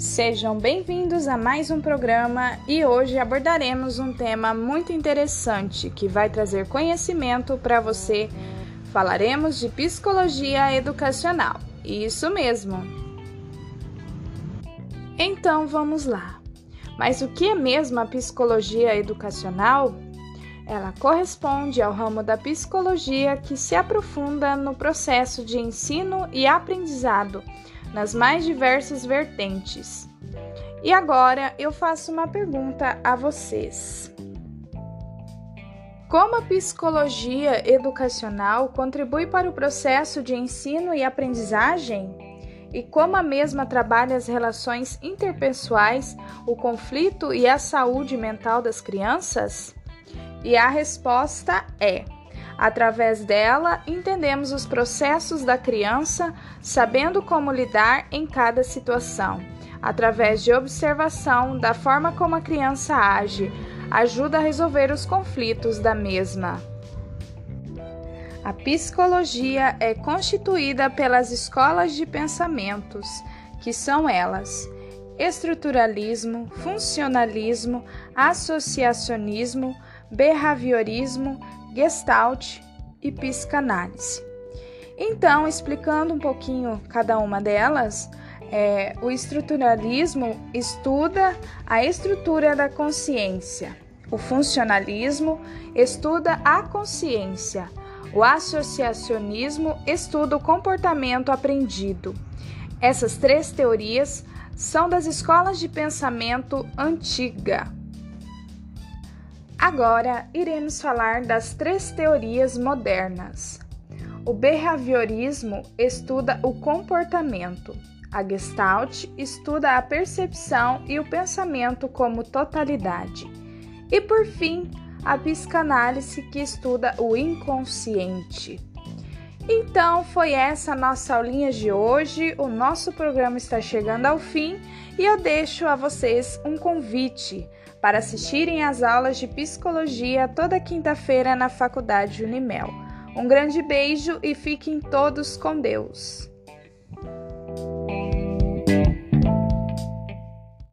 Sejam bem-vindos a mais um programa e hoje abordaremos um tema muito interessante que vai trazer conhecimento para você. Falaremos de psicologia educacional. Isso mesmo. Então vamos lá. Mas o que é mesmo a psicologia educacional? Ela corresponde ao ramo da psicologia que se aprofunda no processo de ensino e aprendizado nas mais diversas vertentes. E agora eu faço uma pergunta a vocês. Como a psicologia educacional contribui para o processo de ensino e aprendizagem? E como a mesma trabalha as relações interpessoais, o conflito e a saúde mental das crianças? E a resposta é: Através dela, entendemos os processos da criança, sabendo como lidar em cada situação. Através de observação da forma como a criança age, ajuda a resolver os conflitos da mesma. A psicologia é constituída pelas escolas de pensamentos, que são elas: estruturalismo, funcionalismo, associacionismo, behaviorismo, Gestalt e psicanálise. Então, explicando um pouquinho cada uma delas, é, o estruturalismo estuda a estrutura da consciência, o funcionalismo estuda a consciência, o associacionismo estuda o comportamento aprendido. Essas três teorias são das escolas de pensamento antiga. Agora iremos falar das três teorias modernas. O behaviorismo estuda o comportamento, a Gestalt estuda a percepção e o pensamento como totalidade, e por fim, a psicanálise que estuda o inconsciente. Então, foi essa a nossa aulinha de hoje. O nosso programa está chegando ao fim e eu deixo a vocês um convite para assistirem às aulas de psicologia toda quinta-feira na Faculdade Unimel. Um grande beijo e fiquem todos com Deus.